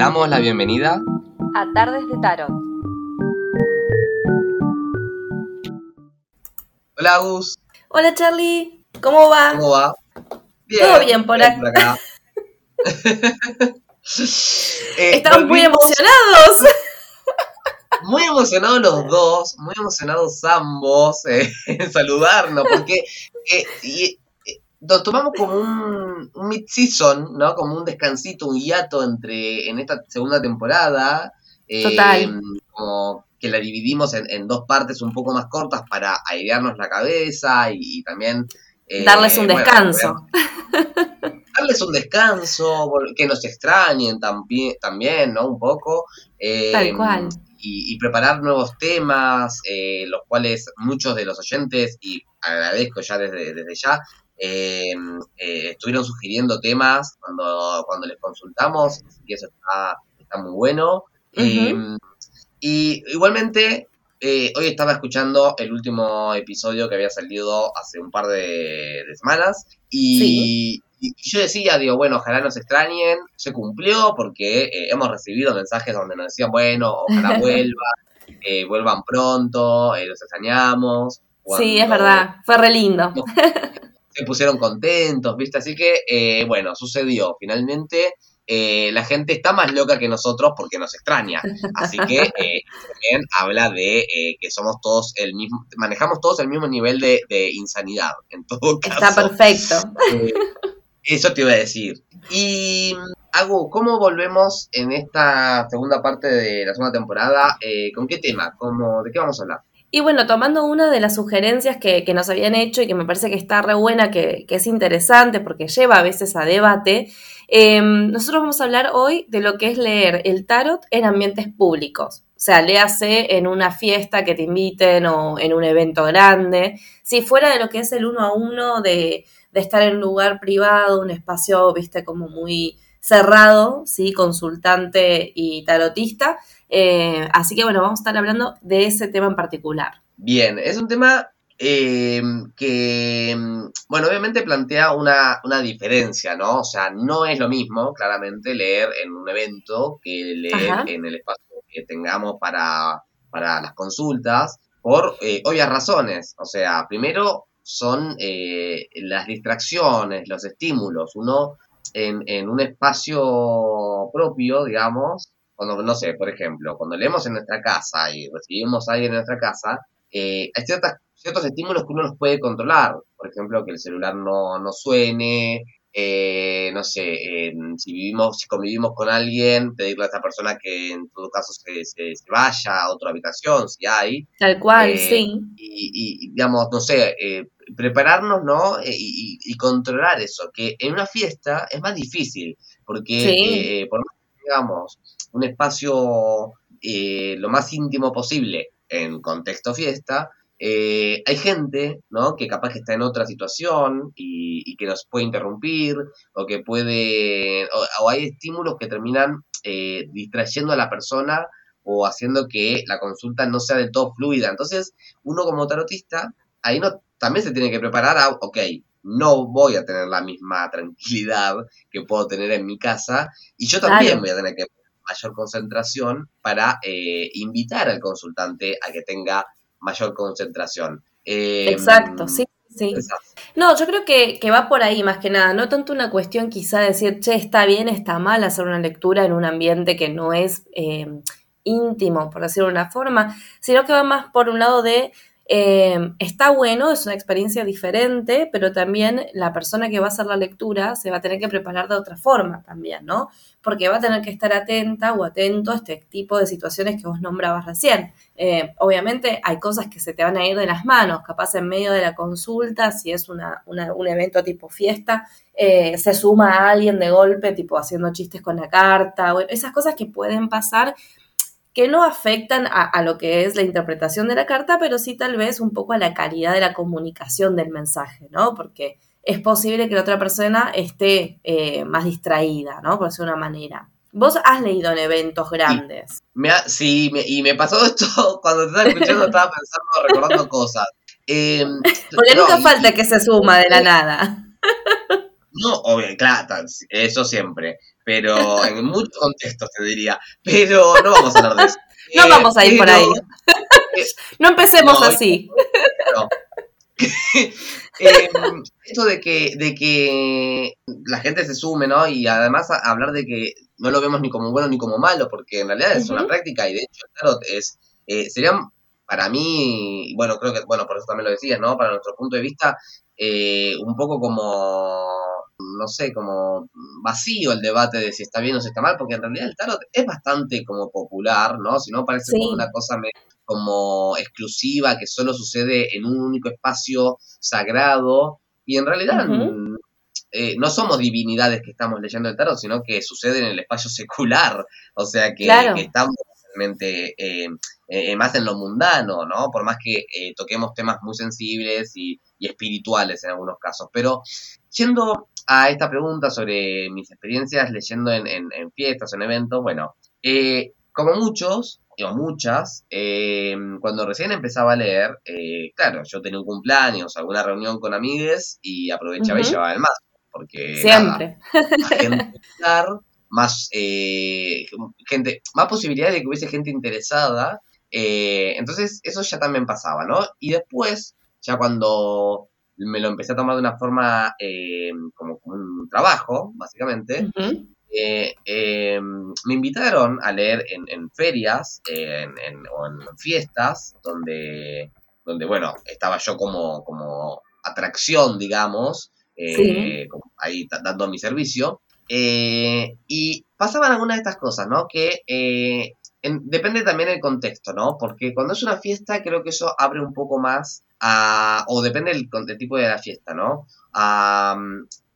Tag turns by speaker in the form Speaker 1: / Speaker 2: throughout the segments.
Speaker 1: damos la bienvenida
Speaker 2: a Tardes de Tarot.
Speaker 1: Hola, Gus.
Speaker 2: Hola, Charlie. ¿Cómo va?
Speaker 1: ¿Cómo va?
Speaker 2: Todo bien por
Speaker 1: bien acá. Eh,
Speaker 2: Estamos muy emocionados.
Speaker 1: Muy emocionados los dos, muy emocionados ambos eh, en saludarnos, porque eh, y, nos tomamos como un, un mid-season, ¿no? Como un descansito, un hiato entre en esta segunda temporada. eh,
Speaker 2: Total.
Speaker 1: Como que la dividimos en, en dos partes un poco más cortas para airearnos la cabeza y, y también... eh,
Speaker 2: Darles un
Speaker 1: bueno,
Speaker 2: descanso.
Speaker 1: darles un descanso, que nos extrañen también, también ¿no? Un poco. eh,
Speaker 2: Tal cual.
Speaker 1: Y, y preparar nuevos temas, eh, los cuales muchos de los oyentes, y agradezco ya desde, desde ya, eh, eh, estuvieron sugiriendo temas cuando, cuando les consultamos, así que eso está, está muy bueno. Eh, y igualmente, eh, hoy estaba escuchando el último episodio que había salido hace un par de, de semanas y, y yo decía, digo, bueno, ojalá nos extrañen, se cumplió porque eh, hemos recibido mensajes donde nos decían, bueno, ojalá vuelvan, eh, vuelvan pronto, eh, los extrañamos.
Speaker 2: Sí, es verdad. Fue re lindo.
Speaker 1: Se pusieron contentos, ¿viste? Así que, eh, bueno, sucedió. Finalmente, eh, la gente está más loca que nosotros porque nos extraña. Así que eh, también habla de eh, que somos todos el mismo, manejamos todos el mismo nivel de, de insanidad. En todo caso.
Speaker 2: Está perfecto.
Speaker 1: Eh, eso te iba a decir. Y, Agu, ¿cómo volvemos en esta segunda parte de la segunda temporada? Eh, ¿Con qué tema? ¿Cómo, ¿De qué vamos a hablar?
Speaker 2: Y bueno, tomando una de las sugerencias que, que nos habían hecho y que me parece que está re buena, que, que es interesante porque lleva a veces a debate, eh, nosotros vamos a hablar hoy de lo que es leer el tarot en ambientes públicos. O sea, léase en una fiesta que te inviten o en un evento grande. Si fuera de lo que es el uno a uno, de, de estar en un lugar privado, un espacio, viste, como muy cerrado, ¿sí? Consultante y tarotista. Eh, así que bueno, vamos a estar hablando de ese tema en particular.
Speaker 1: Bien, es un tema eh, que, bueno, obviamente plantea una, una diferencia, ¿no? O sea, no es lo mismo, claramente, leer en un evento que leer
Speaker 2: Ajá.
Speaker 1: en el espacio que tengamos para, para las consultas, por eh, obvias razones. O sea, primero son eh, las distracciones, los estímulos. Uno en, en un espacio propio, digamos, cuando, no sé, por ejemplo, cuando leemos en nuestra casa y recibimos a alguien en nuestra casa, eh, hay ciertas, ciertos estímulos que uno los puede controlar. Por ejemplo, que el celular no, no suene, eh, no sé, eh, si vivimos, si convivimos con alguien, pedirle a esa persona que en todo caso se, se- se vaya a otra habitación, si hay,
Speaker 2: Tal cual,
Speaker 1: Eh,
Speaker 2: sí.
Speaker 1: y, y, digamos, no sé, eh, prepararnos, ¿no? Eh, Y, y- y controlar eso, que en una fiesta es más difícil, porque
Speaker 2: Sí.
Speaker 1: por más que tengamos un espacio lo más íntimo posible en contexto fiesta, eh, hay gente, ¿no? Que capaz que está en otra situación y, y que nos puede interrumpir, o que puede, o, o hay estímulos que terminan eh, distrayendo a la persona o haciendo que la consulta no sea del todo fluida. Entonces, uno como tarotista, ahí no, también se tiene que preparar a, ok, no voy a tener la misma tranquilidad que puedo tener en mi casa, y yo también
Speaker 2: Claro.
Speaker 1: voy a tener que tener mayor concentración para eh, invitar al consultante a que tenga mayor concentración. Eh,
Speaker 2: Exacto, sí, sí. No, yo creo que, que va por ahí más que nada, no tanto una cuestión quizá de decir, che, está bien, está mal hacer una lectura en un ambiente que no es eh, íntimo, por decirlo de una forma, sino que va más por un lado de, eh, está bueno, es una experiencia diferente, pero también la persona que va a hacer la lectura se va a tener que preparar de otra forma también, ¿no? Porque va a tener que estar atenta o atento a este tipo de situaciones que vos nombrabas recién. Eh, obviamente hay cosas que se te van a ir de las manos, capaz en medio de la consulta, si es una, un evento tipo fiesta, eh, se suma a alguien de golpe, tipo haciendo chistes con la carta, bueno, esas cosas que pueden pasar que no afectan a, a lo que es la interpretación de la carta, pero sí tal vez un poco a la calidad de la comunicación del mensaje, ¿no? Porque es posible que la otra persona esté eh, más distraída, ¿no? Por decirlo de una manera. Vos has leído en eventos grandes.
Speaker 1: Me ha- sí, me- y me pasó esto cuando te estaba escuchando, estaba pensando, recordando cosas. Eh,
Speaker 2: Porque
Speaker 1: no,
Speaker 2: nunca
Speaker 1: y-
Speaker 2: falta que se suma de la nada.
Speaker 1: No, obvio, claro, eso siempre. Pero en muchos contextos te diría. Pero no vamos a hablar de eso.
Speaker 2: No vamos a ir por ahí. no empecemos así.
Speaker 1: Em, esto de que, de que la gente se sume, ¿no? Y además hablar de que no lo vemos ni como bueno ni como malo, porque en realidad es una práctica y de hecho el tarot es, eh, sería para mí, bueno, creo que, bueno, por eso también lo decías, ¿no? Para nuestro punto de vista, eh, un poco como, no sé, como vacío el debate de si está bien o si está mal, porque en realidad el tarot es bastante como popular, ¿no? Si no parece como una cosa como exclusiva que solo sucede en un único espacio sagrado y en realidad eh, no somos divinidades que estamos leyendo el tarot, sino que sucede en el espacio secular, o sea que, estamos realmente eh, eh, más en lo mundano, ¿no? Por más que toquemos temas muy sensibles y, espirituales en algunos casos. Pero yendo a esta pregunta sobre mis experiencias leyendo en, en, en fiestas, en eventos, bueno, como muchos, o muchas, eh, cuando recién empezaba a leer, eh, claro, yo tenía un cumpleaños, alguna reunión con amigues y aprovechaba y llevaba el más, porque
Speaker 2: siempre
Speaker 1: más eh, gente, más posibilidades de que hubiese gente interesada, entonces eso ya también pasaba, ¿no? Y después, ya cuando me lo empecé a tomar de una forma como, un trabajo, básicamente, eh, em, me invitaron a leer en, ferias en, o en fiestas donde, donde, bueno, estaba yo como, como atracción, digamos, eh, ahí dando mi servicio. Eh, y pasaban algunas de estas cosas, ¿no? Que depende también del contexto, ¿no? Porque cuando es una fiesta creo que eso abre un poco más a, o depende del, tipo de la fiesta, ¿no? A,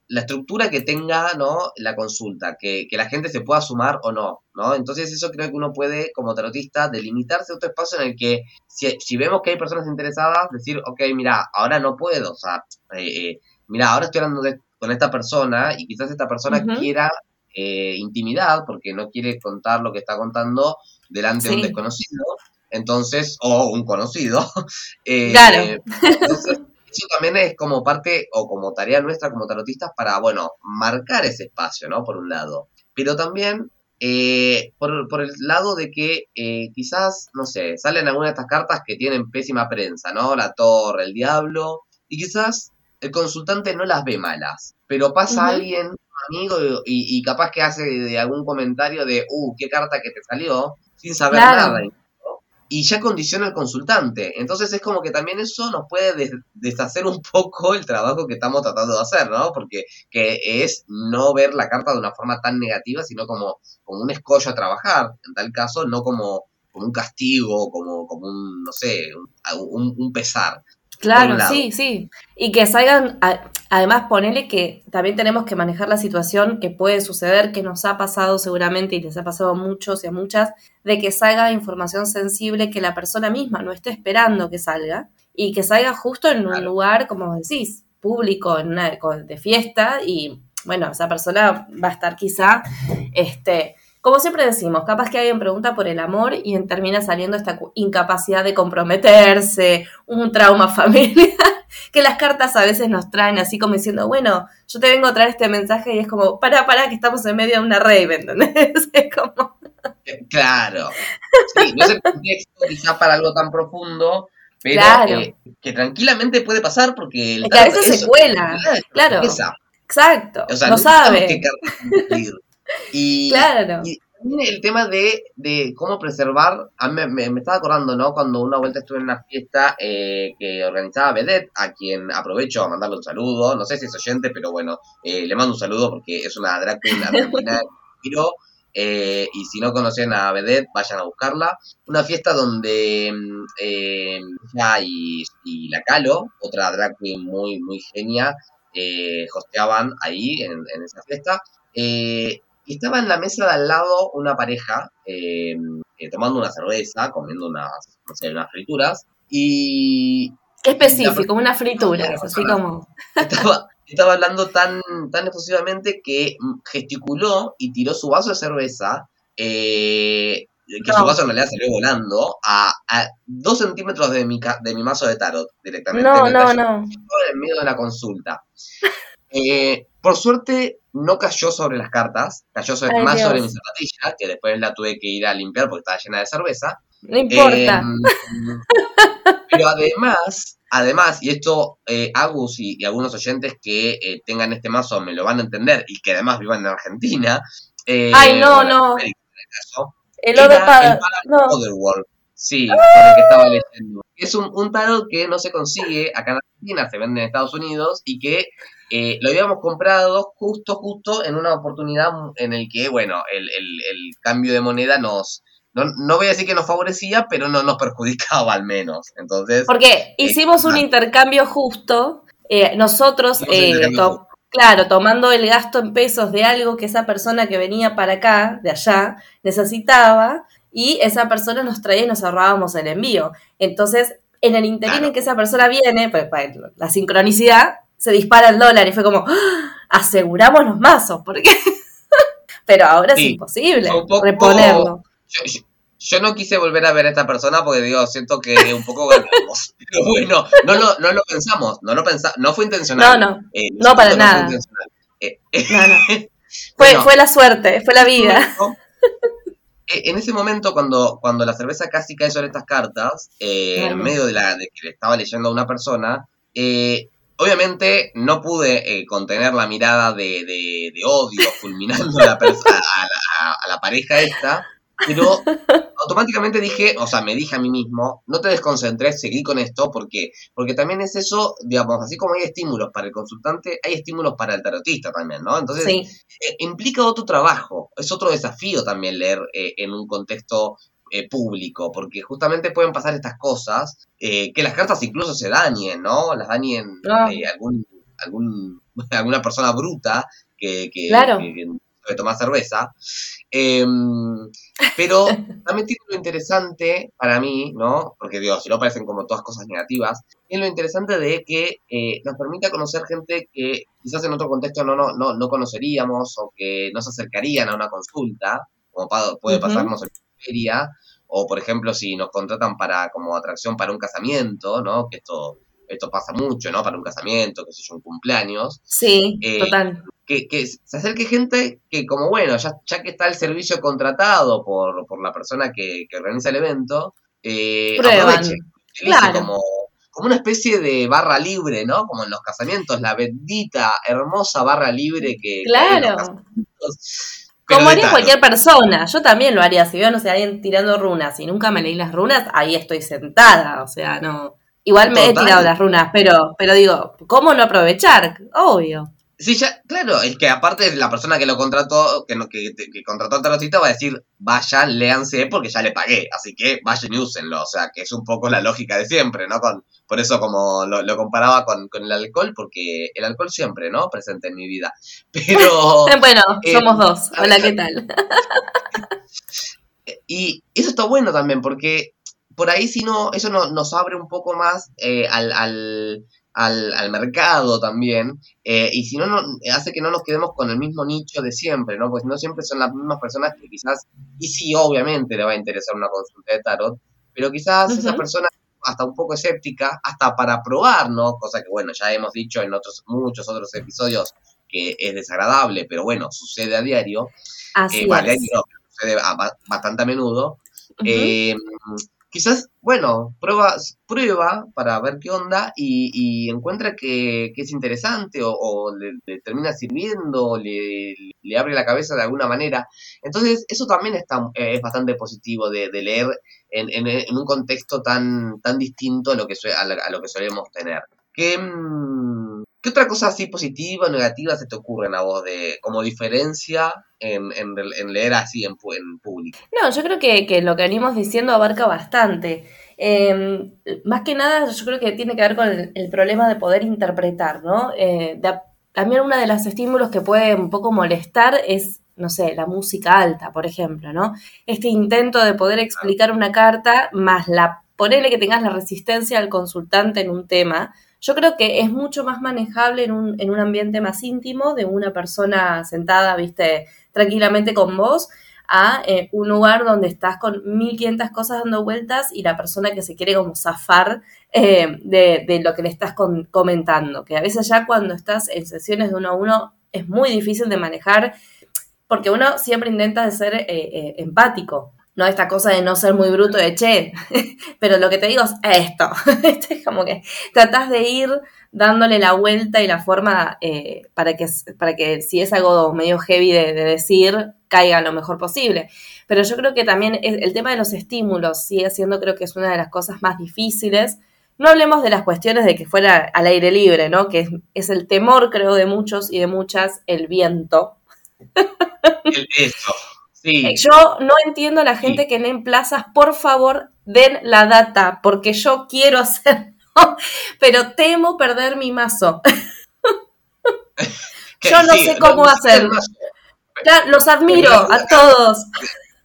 Speaker 1: la estructura que tenga, ¿no? La consulta, que, la gente se pueda sumar o no, ¿no? Entonces eso creo que uno puede, como tarotista, delimitarse otro espacio en el que si, vemos que hay personas interesadas, decir, ok, mira, ahora no puedo, o sea, eh, eh, mira, ahora estoy hablando con esta persona y quizás esta persona quiera eh, intimidad porque no quiere contar lo que está contando delante de un desconocido, entonces, o un conocido.
Speaker 2: claro.
Speaker 1: Entonces, eso también es como parte o como tarea nuestra como tarotistas para, bueno, marcar ese espacio, ¿no? Por un lado. Pero también eh, por, por, el lado de que eh, quizás, no sé, salen algunas de estas cartas que tienen pésima prensa, ¿no? La torre, el diablo, y quizás el consultante no las ve malas, pero pasa alguien, un amigo, y, capaz que hace de algún comentario de, uh, qué carta que te salió, sin saber nada y ya condiciona al consultante. Entonces es como que también eso nos puede deshacer un poco el trabajo que estamos tratando de hacer, ¿no? Porque que es no ver la carta de una forma tan negativa, sino como, como un escollo a trabajar, en tal caso, no como, como un castigo, como, como un, no sé, un pesar.
Speaker 2: Claro, sí, sí. Y que salgan, además ponele que también tenemos que manejar la situación que puede suceder, que nos ha pasado seguramente y les ha pasado a muchos y a muchas, de que salga información sensible que la persona misma no esté esperando que salga y que salga justo en un lugar, como decís, público, en una, de fiesta y bueno, esa persona va a estar quizá, este, como siempre decimos, capaz que alguien pregunta por el amor y termina saliendo esta incapacidad de comprometerse, un trauma familiar, que las cartas a veces nos traen así como diciendo, bueno, yo te vengo a traer este mensaje y es como, para, para, que estamos en medio de una rave, ¿entendés? Es como...
Speaker 1: Claro. Sí, no es el contexto quizás para algo tan profundo, pero eh, que tranquilamente puede pasar porque...
Speaker 2: El es que a veces se cuela, claro. Exacto, o sea, no, sabe.
Speaker 1: Y, claro. y el tema de, de cómo preservar, a mí me, estaba acordando, ¿no? Cuando una vuelta estuve en una fiesta eh, que organizaba Vedette, a quien aprovecho a mandarle un saludo, no sé si es oyente, pero bueno, eh, le mando un saludo porque es una drag queen argentina eh, y si no conocen a Vedette, vayan a buscarla. Una fiesta donde eh, y, y, la Calo, otra drag queen muy, muy genia, hosteaban ahí en, en esa fiesta. Eh, y estaba en la mesa de al lado una pareja eh, eh, tomando una cerveza, comiendo unas, no sé, unas frituras. Y.
Speaker 2: Qué específico, unas frituras, así como.
Speaker 1: Estaba, estaba hablando tan, tan efusivamente que gesticuló y tiró su vaso de cerveza. Eh, que su vaso en realidad salió volando a, a dos centímetros de mi, de mi mazo de tarot directamente.
Speaker 2: No, no, no.
Speaker 1: En medio de la consulta. Eh, por suerte no cayó sobre las cartas, cayó sobre, más sobre mi zapatilla, que después la tuve que ir a limpiar porque estaba llena de cerveza.
Speaker 2: No importa.
Speaker 1: Em, pero además, además, y esto eh, Agus y, algunos oyentes que eh, tengan este mazo me lo van a entender y que además vivan en Argentina.
Speaker 2: Eh, Ay, no, no.
Speaker 1: el Other no. Otherworld. Sí, con el que estaba leyendo. Es un, un tarot que no se consigue acá en Argentina, se vende en Estados Unidos y que eh, lo habíamos comprado justo, justo en una oportunidad en el que, bueno, el, el, cambio de moneda nos, no, no, voy a decir que nos favorecía, pero no nos perjudicaba al menos. Entonces.
Speaker 2: Porque eh, hicimos un intercambio justo. Eh, nosotros, claro, tomando el gasto en pesos de algo que esa persona que venía para acá, de allá, necesitaba, y esa persona nos traía y nos ahorrábamos el envío. Entonces, en el interín en que esa persona viene, pues, pues, la sincronicidad, se dispara el dólar y fue como, ¡Ah! aseguramos los mazos, porque... Pero ahora es imposible reponerlo.
Speaker 1: Yo, no quise volver a ver a esta persona porque digo, siento que un poco pero bueno, no lo, no lo pensamos, no lo pensamos, no fue intencional.
Speaker 2: No, no, eh, no para nada. Eh, no, no. Fue, fue la suerte, fue la vida.
Speaker 1: Eh, en ese momento, cuando, cuando la cerveza casi cae sobre estas cartas, en medio de, la, de que le estaba leyendo a una persona, eh, Obviamente no pude eh, contener la mirada de, de, odio fulminando a la, a, la, pareja esta, pero automáticamente dije, o sea, me dije a mí mismo, no te desconcentres, seguí con esto, porque porque también es eso, digamos, así como hay estímulos para el consultante, hay estímulos para el tarotista también, ¿no? Entonces, eh, implica otro trabajo, es otro desafío también leer eh, en un contexto eh, público, porque justamente pueden pasar estas cosas, eh, que las cartas incluso se dañen, ¿no? Las dañen ah. eh, algún, algún, alguna persona bruta que, que,
Speaker 2: claro.
Speaker 1: Tomar cerveza. Em, pero también tiene lo interesante para mí, ¿no? Porque digo, si no parecen como todas cosas negativas, tiene lo interesante de que nos permite conocer gente que quizás en otro contexto no, no, no, no conoceríamos o que no se acercarían a una consulta, como puede pasarnos en la feria, o por ejemplo si nos contratan para como atracción para un casamiento, ¿no? Que esto esto pasa mucho, ¿no? Para un casamiento, que sé yo, un cumpleaños.
Speaker 2: Sí, eh, total.
Speaker 1: Que, que, se acerque gente que como bueno, ya, ya que está el servicio contratado por, por la persona que, organiza el evento, eh, aproveche. Claro. Como, como una especie de barra libre, ¿no? Como en los casamientos, la bendita, hermosa barra libre que...
Speaker 2: Claro. Como haría cualquier persona, yo también lo haría. Si veo, no sé, alguien tirando runas y nunca me leí las runas, ahí estoy sentada. O sea, no. Igual me he tirado las runas, pero, pero digo, ¿cómo no aprovechar? Obvio.
Speaker 1: Sí, ya, claro, es que aparte la persona que lo contrató, que, que, que contrató al tarotista va a decir, vayan, léanse porque ya le pagué, así que vayan y úsenlo, o sea, que es un poco la lógica de siempre, ¿no? Con, por eso como lo, comparaba con, el alcohol, porque el alcohol siempre, ¿no? Presente en mi vida. Pero...
Speaker 2: bueno, eh, somos dos, hola, ¿qué tal?
Speaker 1: y eso está bueno también, porque por ahí si no, eso no, nos abre un poco más eh, al al, al mercado también, eh, y si no, no, hace que no nos quedemos con el mismo nicho de siempre, ¿no? Pues no siempre son las mismas personas que quizás, y sí, obviamente le va a interesar una consulta de tarot, pero quizás esa persona hasta un poco escéptica, hasta para probar, ¿no? Cosa que, bueno, ya hemos dicho en otros, muchos otros episodios que es desagradable, pero bueno, sucede a diario.
Speaker 2: Así
Speaker 1: eh, vale, sucede bastante a menudo quizás, bueno, prueba, prueba para ver qué onda y, encuentra que, es interesante o, le, termina sirviendo, le, le, abre la cabeza de alguna manera. Entonces, eso también está, es bastante positivo de, leer en, en, un contexto tan, tan distinto a lo que, a lo que solemos tener. ¿Qué, mm, ¿Qué otra cosa así positiva o negativa se te ocurre a vos de como diferencia en, leer así en, público?
Speaker 2: No, yo creo que, lo que venimos diciendo abarca bastante. Em, más que nada, yo creo que tiene que ver con el, problema de poder interpretar, ¿no? Eh, también uno de los estímulos que puede un poco molestar es, no sé, la música alta, por ejemplo, ¿no? Este intento de poder explicar una carta más la ponerle que tengas la resistencia al consultante en un tema, yo creo que es mucho más manejable en un, en un ambiente más íntimo de una persona sentada, viste, tranquilamente con vos, a eh, un lugar donde estás con 1500 cosas dando vueltas y la persona que se quiere como zafar eh, de, lo que le estás comentando, que a veces ya cuando estás en sesiones de uno a uno es muy difícil de manejar, porque uno siempre intenta ser eh, eh, empático, no esta cosa de no ser muy bruto de che, pero lo que te digo es esto, es como que tratás de ir dándole la vuelta y la forma eh, para, que, para que si es algo medio heavy de, decir, caiga lo mejor posible. Pero yo creo que también el, tema de los estímulos sigue siendo, creo que es una de las cosas más difíciles. No hablemos de las cuestiones de que fuera al aire libre, ¿no? Que es, el temor, creo, de muchos y de muchas, el viento.
Speaker 1: eso. Sí.
Speaker 2: Eh, yo no entiendo a la gente que leen plazas, por favor, den la data, porque yo quiero hacer pero temo perder mi mazo. Yo no sé cómo hacer. los admiro a todos.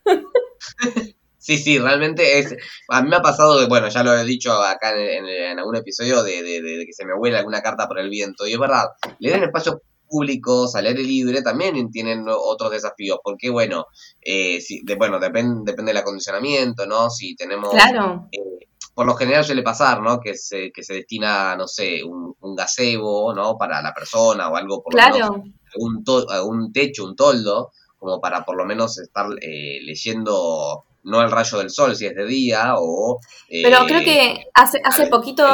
Speaker 1: Sí, sí, realmente es. A mí me ha pasado, bueno, ya lo he dicho acá en, algún episodio, de, que se me huele alguna carta por el viento. Y es verdad, leer en espacios públicos, al aire libre, también tienen otros desafíos. Porque, bueno, eh, bueno depende depende del acondicionamiento, ¿no? Si tenemos.
Speaker 2: Claro.
Speaker 1: Eh, por lo general suele pasar, ¿no? Que se, que se destina, no sé, un, gazebo, ¿no? Para la persona o algo por
Speaker 2: claro.
Speaker 1: un, techo, un toldo, como para por lo menos estar eh, leyendo no el rayo del sol si es de día o...
Speaker 2: Pero creo que eh, hace, hace poquito...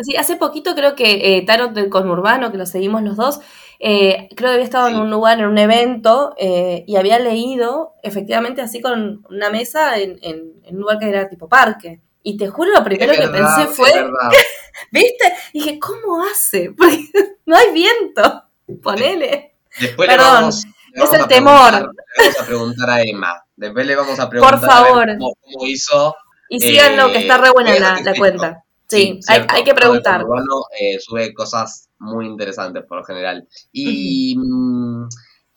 Speaker 2: Sí, hace poquito creo que eh, Tarot del Conurbano, que lo seguimos los dos, creo que había estado en un lugar, en un evento, y había leído efectivamente así con una mesa en, en un lugar que era tipo parque. Y te juro, lo primero que pensé fue, ¿viste? Y dije, ¿cómo hace? Porque no hay viento. Ponele.
Speaker 1: Después Perdón, es
Speaker 2: el temor.
Speaker 1: Le vamos a preguntar a Emma. Después le vamos a preguntar
Speaker 2: Por favor.
Speaker 1: cómo, hizo.
Speaker 2: Y síganlo, que está re buena la, la cuenta. Sí, hay, que preguntar.
Speaker 1: Urbano eh, sube cosas muy interesantes por lo general. Y.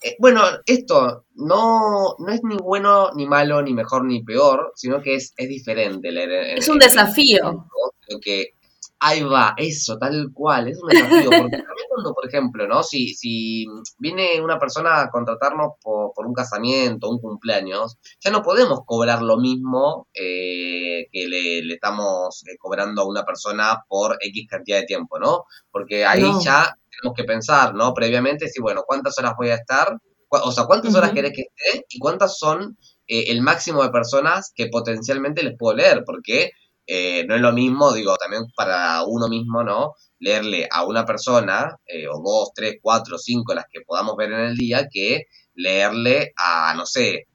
Speaker 1: Eh, bueno, esto no, no es ni bueno, ni malo, ni mejor, ni peor, sino que es, es diferente leer.
Speaker 2: Es un desafío.
Speaker 1: Creo que ahí va, eso, tal cual, es un desafío. Porque por ejemplo, ¿no? Si, si viene una persona a contratarnos por, por un casamiento, un cumpleaños, ya no podemos cobrar lo mismo eh, que le, estamos eh, cobrando a una persona por X cantidad de tiempo, ¿no? Porque ahí ya tenemos que pensar, ¿no? Previamente, si, bueno, ¿cuántas horas voy a estar? O sea, ¿cuántas horas querés que esté? ¿Y cuántas son eh, el máximo de personas que potencialmente les puedo leer? Porque eh, no es lo mismo, digo, también para uno mismo, ¿no? Leerle a una persona, eh, o dos, tres, cuatro, cinco, las que podamos ver en el día, que leerle a, no sé,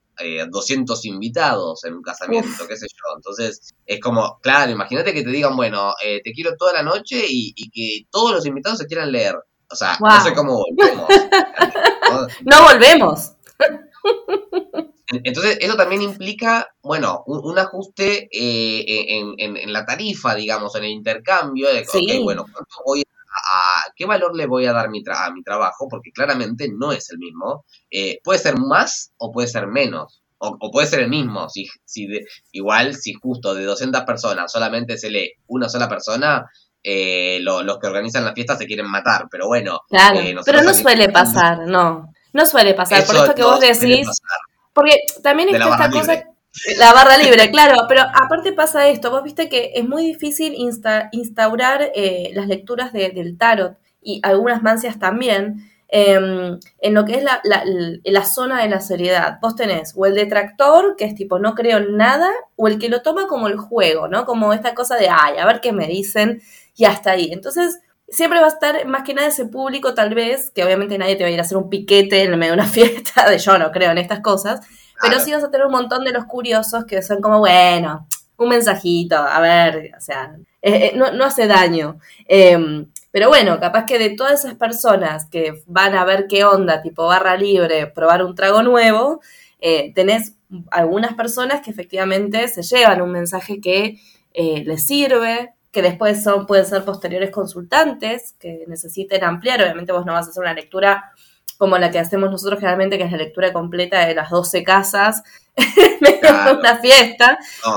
Speaker 1: 200 invitados en un casamiento, qué sé yo. Entonces, es como, claro, imagínate que te digan, bueno, te quiero toda la noche y, y, que todos los invitados se quieran leer. O sea, no sé cómo volvemos.
Speaker 2: no volvemos.
Speaker 1: Entonces, eso también implica, bueno, un, ajuste eh, en, la tarifa, digamos, en el intercambio, de, bueno, ¿cuánto voy a, ¿qué valor le voy a dar mi a mi trabajo? Porque claramente no es el mismo. Eh, puede ser más o puede ser menos. O, puede ser el mismo. Si, si igual, si justo de 200 personas solamente se lee una sola persona, eh, los que organizan la fiesta se quieren matar, pero bueno.
Speaker 2: Claro, eh, pero no suele pasar, no. No suele pasar. Por esto que vos decís. Porque también está esta cosa. La barra libre, claro, pero aparte pasa esto, vos viste que es muy difícil instaurar eh, las lecturas del tarot y algunas mancias también, em, en lo que es la, la, zona de la seriedad. Vos tenés o el detractor, que es tipo no creo en nada, o el que lo toma como el juego, ¿no? Como esta cosa de, ay, a ver qué me dicen y hasta ahí. Entonces, siempre va a estar más que nada ese público, tal vez, que obviamente nadie te va a ir a hacer un piquete en medio de una fiesta, de yo no creo en estas cosas, pero sí vas a tener un montón de los curiosos que son como, bueno, un mensajito, a ver, o sea, eh, eh, no, hace daño. Em, pero bueno, capaz que de todas esas personas que van a ver qué onda, tipo barra libre, probar un trago nuevo, eh, tenés algunas personas que efectivamente se llevan un mensaje que les sirve, que después son, pueden ser posteriores consultantes que necesiten ampliar. Obviamente vos no vas a hacer una lectura como la que hacemos nosotros generalmente, que es la lectura completa de las 12 casas en una fiesta,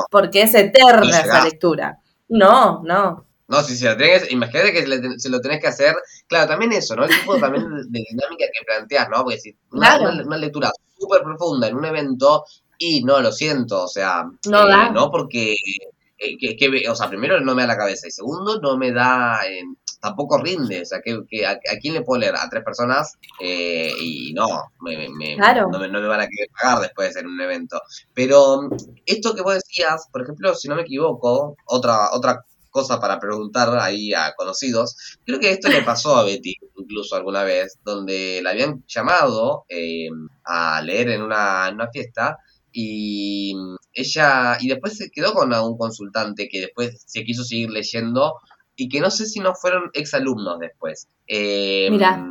Speaker 2: porque es eterna esa lectura. No, no.
Speaker 1: No, si se la tenés, imagínate que se lo tenés que hacer, claro, también eso, ¿no? El tipo también de dinámica que planteas, ¿no? Porque si una, una, lectura súper profunda en un evento, y no, lo siento, o sea,
Speaker 2: no,
Speaker 1: eh, no porque eh, que, o sea, primero no me da la cabeza y segundo no me da, eh, tampoco rinde, o sea, que, a, quién le puedo leer? A tres personas eh, y no, me, no, me, van a querer pagar después en un evento. Pero esto que vos decías, por ejemplo, si no me equivoco, otra, otra cosa para preguntar ahí a conocidos. Creo que esto le pasó a Betty incluso alguna vez, donde la habían llamado a leer en una, en una fiesta y ella, y después se quedó con un consultante que después se quiso seguir leyendo y que no sé si no fueron exalumnos después.
Speaker 2: Eh, Mira.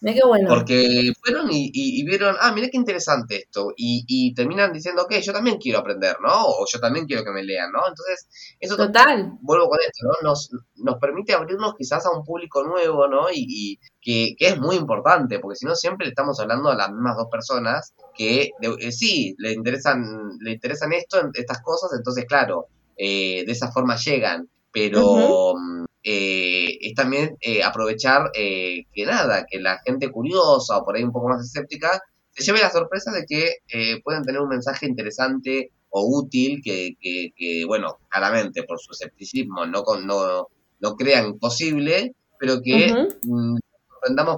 Speaker 2: Mira qué bueno.
Speaker 1: Porque fueron y, vieron, ah, mira qué interesante esto. Y, terminan diciendo, ok, yo también quiero aprender, ¿no? O yo también quiero que me lean, ¿no? Entonces, eso
Speaker 2: Total.
Speaker 1: vuelvo con esto, ¿no? Nos, nos permite abrirnos quizás a un público nuevo, ¿no? Y, que, es muy importante, porque si no siempre le estamos hablando a las mismas dos personas que eh, sí, le interesan, le interesan esto, estas cosas, entonces claro, eh, de esa forma llegan. Pero eh, es también eh, aprovechar eh, que nada, que la gente curiosa o por ahí un poco más escéptica se lleve la sorpresa de que pueden tener un mensaje interesante o útil que, que, bueno, claramente por su escepticismo no, no, no crean posible, pero que uh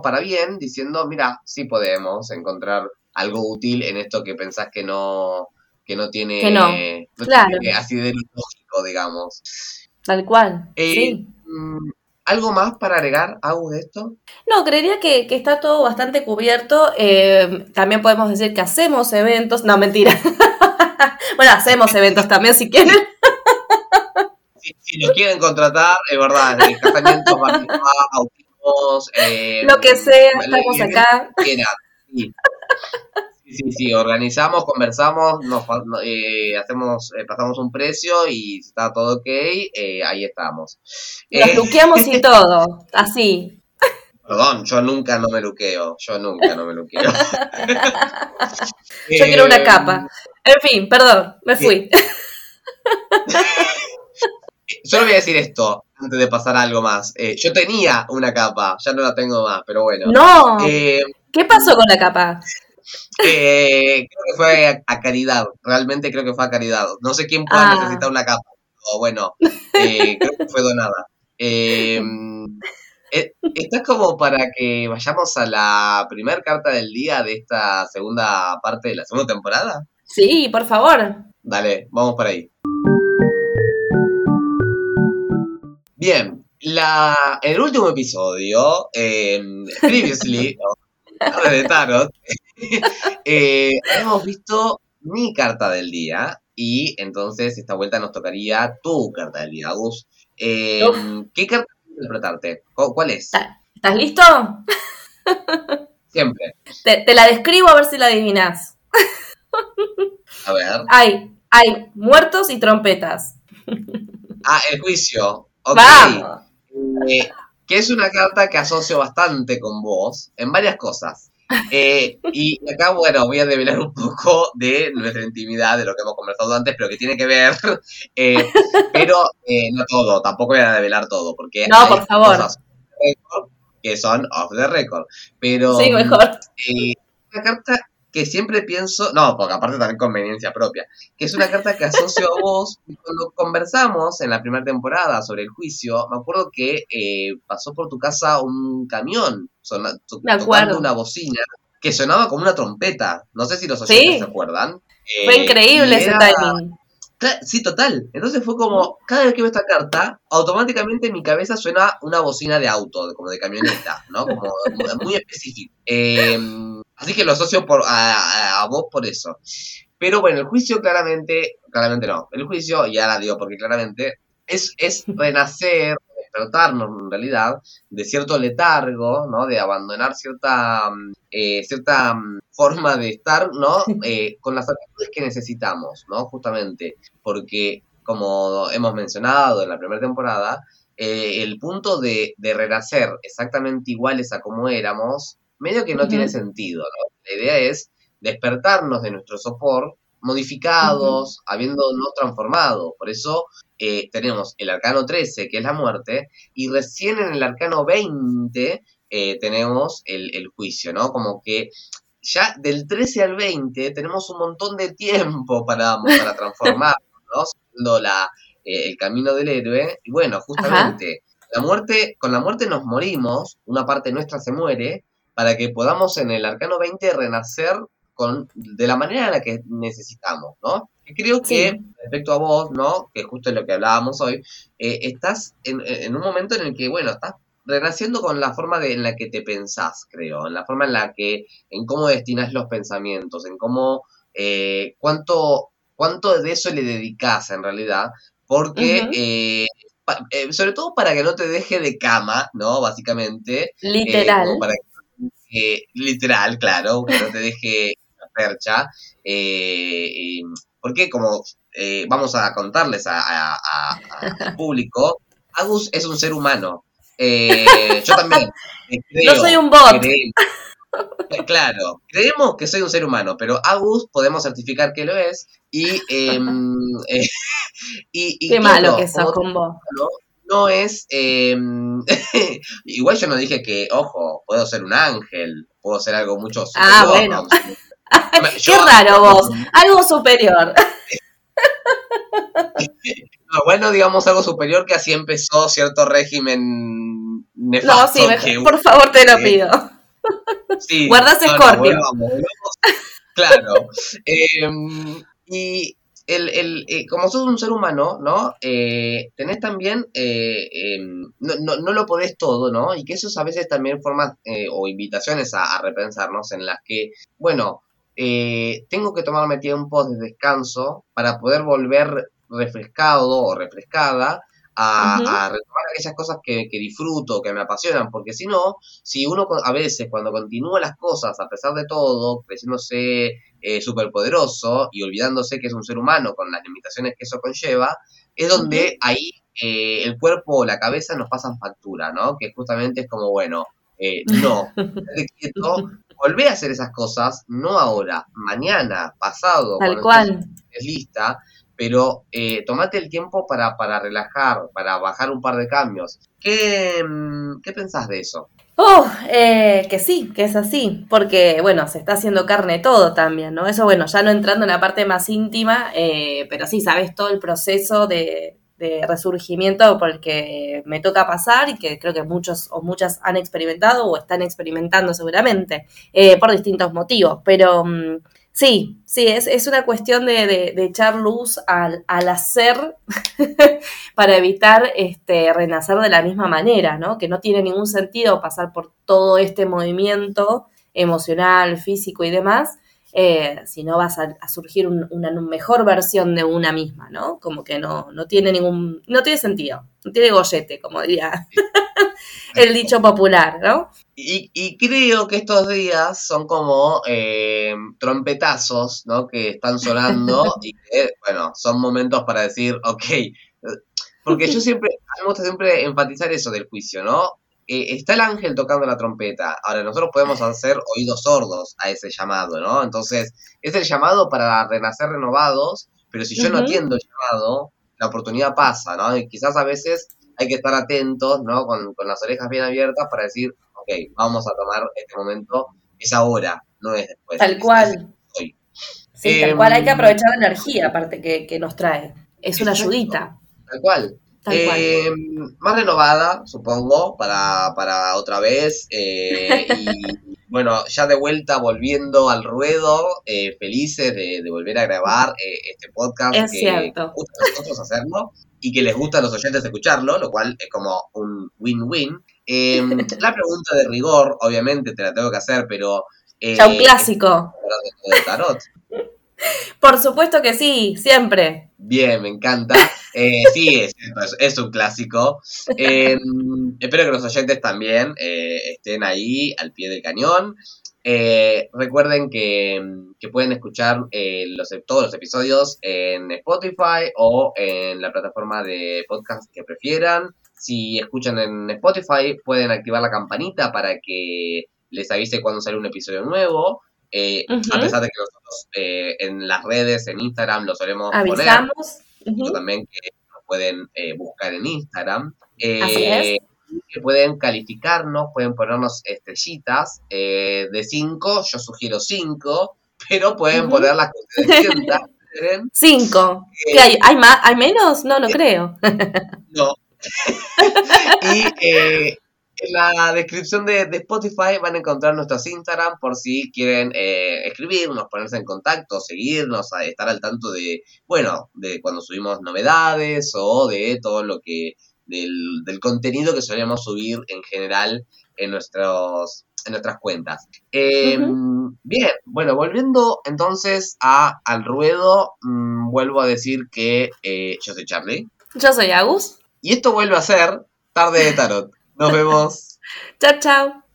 Speaker 1: para bien diciendo, mira, sí podemos encontrar algo útil en esto que pensás que no, que no tiene,
Speaker 2: que no. claro.
Speaker 1: así de lógico, digamos.
Speaker 2: Tal cual. sí.
Speaker 1: Mm, ¿Algo más para agregar, algo de esto?
Speaker 2: No, creería que, está todo bastante cubierto. Eh, también podemos decir que hacemos eventos. No, mentira. bueno, hacemos eventos también si quieren.
Speaker 1: si, nos quieren contratar, es verdad, casamientos, bautismos,
Speaker 2: eh, lo que sea, estamos acá.
Speaker 1: Sí, sí, organizamos, conversamos, nos, eh, hacemos, eh, pasamos un precio y está todo ok, eh, ahí estamos.
Speaker 2: Nos luqueamos y todo, así.
Speaker 1: Perdón, yo nunca no me luqueo, yo nunca no me luqueo.
Speaker 2: yo quiero una capa. En fin, perdón, me fui.
Speaker 1: Solo voy a decir esto antes de pasar a algo más. yo tenía una capa, ya no la tengo más, pero bueno.
Speaker 2: No. ¿Qué pasó con la capa?
Speaker 1: Eh, creo que fue a, caridad, realmente creo que fue a caridad. No sé quién puede ah. necesitar una capa, o bueno, eh, creo que fue donada. Em, eh, ¿Estás como para que vayamos a la primera carta del día de esta segunda parte de la segunda temporada?
Speaker 2: Sí, por favor.
Speaker 1: Dale, vamos por ahí. Bien, la, en el último episodio, em, previously, de Tarot, eh, hemos visto mi carta del día y entonces esta vuelta nos tocaría tu carta del día, Agus. Eh, ¿Qué carta interpretarte? ¿Cuál es?
Speaker 2: ¿Estás listo?
Speaker 1: Siempre.
Speaker 2: Te, la describo a ver si la adivinas.
Speaker 1: A ver.
Speaker 2: Hay, hay muertos y trompetas.
Speaker 1: Ah, el juicio. Ok. Eh, que es una carta que asocio bastante con vos en varias cosas. Eh, y acá, bueno, voy a develar un poco de nuestra intimidad, de lo que hemos conversado antes, pero que tiene que ver, eh, pero eh, no todo, tampoco voy a develar todo, porque
Speaker 2: no, por favor.
Speaker 1: que son off the record. Pero
Speaker 2: sí, mejor.
Speaker 1: una carta que siempre pienso, no, porque aparte también conveniencia propia, que es una carta que asocio a vos. Cuando conversamos en la primera temporada sobre el juicio, me acuerdo que eh, pasó por tu casa un camión tocando una bocina que sonaba como una trompeta. No sé si los oyentes se acuerdan.
Speaker 2: Fue eh, increíble ese timing.
Speaker 1: Sí, total. Entonces fue como, cada vez que veo esta carta, automáticamente en mi cabeza suena una bocina de auto, como de camioneta, ¿no? Como muy específico. Em, así que lo asocio por, a, vos por eso. Pero bueno, el juicio claramente, claramente no. El juicio, ya la digo porque claramente, es, es renacer, despertarnos en realidad de cierto letargo, ¿no? De abandonar cierta, eh, cierta forma de estar, ¿no? Eh, con las actitudes que necesitamos, ¿no? Justamente, porque como hemos mencionado en la primera temporada, eh, el punto de, de, renacer exactamente iguales a como éramos, medio que no tiene sentido, ¿no? La idea es despertarnos de nuestro sopor modificados, habiéndonos transformado. Por eso eh, tenemos el arcano 13, que es la muerte, y recién en el arcano 20 eh, tenemos el, juicio, ¿no? Como que ya del 13 al 20 tenemos un montón de tiempo para, para transformarnos, ¿no? La, el camino del héroe. Y bueno, justamente, la muerte, con la muerte nos morimos, una parte nuestra se muere, para que podamos en el arcano 20 renacer con, de la manera en la que necesitamos, ¿no? Y creo que, respecto a vos, ¿no? Que justo es lo que hablábamos hoy, eh, estás en, en, un momento en el que, bueno, estás renaciendo con la forma de, en la que te pensás, creo, en la forma en la que, en cómo destinas los pensamientos, en cómo, eh, cuánto, cuánto de eso le dedicas en realidad, porque, eh, eh, sobre todo para que no te deje de cama, ¿no? Básicamente.
Speaker 2: Literal.
Speaker 1: Para que, literal, claro, que no te deje la percha. porque como vamos a contarles al público, Agus es un ser humano, eh, yo también.
Speaker 2: no soy un bot.
Speaker 1: claro, creemos que soy un ser humano, pero Agus podemos certificar que lo es. Y, em, eh, y,
Speaker 2: Qué malo que sos con vos.
Speaker 1: No, es. Em, igual yo no dije que, ojo, puedo ser un ángel, puedo ser algo mucho
Speaker 2: superior. Ah, bueno. Qué raro vos, algo superior.
Speaker 1: bueno, digamos algo superior que así empezó cierto régimen
Speaker 2: nefasto. No, sí, por favor te lo pido. Sí, Guardas Scorpio.
Speaker 1: claro. Em, y el, el, eh, como sos un ser humano, ¿no? Eh, tenés también, eh, em, no, no, lo podés todo, ¿no? Y que eso a veces también formas o invitaciones a, a, repensarnos en las que, bueno, tengo que tomarme tiempo de descanso para poder volver refrescado o refrescada a, retomar aquellas cosas que, disfruto, que me apasionan, porque si no, si uno a veces cuando continúa las cosas a pesar de todo, creciéndose eh, superpoderoso y olvidándose que es un ser humano con las limitaciones que eso conlleva, es donde ahí eh, el cuerpo o la cabeza nos pasan factura, ¿no? Que justamente es como, bueno, eh, no, quieto, volvé a hacer esas cosas, no ahora, mañana, pasado,
Speaker 2: Tal cual.
Speaker 1: Es lista, pero eh, tomate el tiempo para, para relajar, para bajar un par de cambios. ¿Qué, mm, qué pensás de eso?
Speaker 2: Oh, eh, que sí, que es así, porque bueno, se está haciendo carne todo también, ¿no? Eso bueno, ya no entrando en la parte más íntima, eh, pero sí, sabes todo el proceso de, resurgimiento por el que me toca pasar y que creo que muchos o muchas han experimentado o están experimentando seguramente, eh, por distintos motivos, pero... Sí, sí, es, es una cuestión de, de, echar luz al, al hacer para evitar este, renacer de la misma manera, ¿no? Que no tiene ningún sentido pasar por todo este movimiento emocional, físico y demás, eh, si no vas a, surgir una mejor versión de una misma, ¿no? Como que no, no tiene ningún, no tiene sentido, no tiene gollete, como diría el dicho popular, ¿no?
Speaker 1: Y, creo que estos días son como eh, trompetazos, ¿no? Que están sonando y que, bueno, son momentos para decir, ok, porque yo siempre, me gusta siempre enfatizar eso del juicio, ¿no? Eh, está el ángel tocando la trompeta. Ahora, nosotros podemos hacer oídos sordos a ese llamado, ¿no? Entonces, es el llamado para renacer renovados, pero si yo no atiendo el llamado, la oportunidad pasa, ¿no? Y quizás a veces hay que estar atentos, ¿no? Con, con las orejas bien abiertas para decir, ok, vamos a tomar este momento, es ahora, no es después.
Speaker 2: Tal cual. Sí, tal cual, hay que em, aprovechar la energía aparte que, nos trae. Es una ayudita.
Speaker 1: Tal cual. Em, más renovada, supongo, para, para otra vez. Eh, y bueno, ya de vuelta volviendo al ruedo, eh, felices de, volver a grabar eh, este podcast.
Speaker 2: Es cierto.
Speaker 1: gusta a nosotros hacerlo y que les gusta a los oyentes escucharlo, lo cual es como un win-win. Em, la pregunta de rigor, obviamente te la tengo que hacer, pero...
Speaker 2: Eh, ya un clásico. De tarot. Por supuesto que sí, siempre.
Speaker 1: Bien, me encanta. Eh, sí, es, es, un clásico. Em, espero que los oyentes también eh, estén ahí al pie del cañón. Eh, recuerden que, pueden escuchar eh, los, todos los episodios en Spotify o en la plataforma de podcast que prefieran. Si escuchan en Spotify, pueden activar la campanita para que les avise cuando sale un episodio nuevo. Eh, a pesar de que nosotros en las redes, en Instagram, lo solemos
Speaker 2: Avisamos.
Speaker 1: poner. También que nos pueden buscar en Instagram. Así es que pueden calificarnos, pueden ponernos estrellitas eh, de 5, yo sugiero 5, pero pueden poner las que ustedes consideren.
Speaker 2: Cinco. ¿Qué hay? ¿Hay más? ¿Hay menos? No, no creo.
Speaker 1: No. y eh, en la descripción de, de, Spotify van a encontrar nuestros Instagram por si quieren eh, escribirnos, ponerse en contacto, seguirnos, a estar al tanto de, bueno, de cuando subimos novedades o de todo lo que, del, del contenido que solemos subir en general en nuestros en nuestras cuentas. Eh, Bien, bueno, volviendo entonces a, al ruedo, mmm, vuelvo a decir que eh, yo soy Charlie.
Speaker 2: Yo soy Agus.
Speaker 1: Y esto vuelve a ser Tarde de Tarot. Nos vemos.
Speaker 2: chao, chao.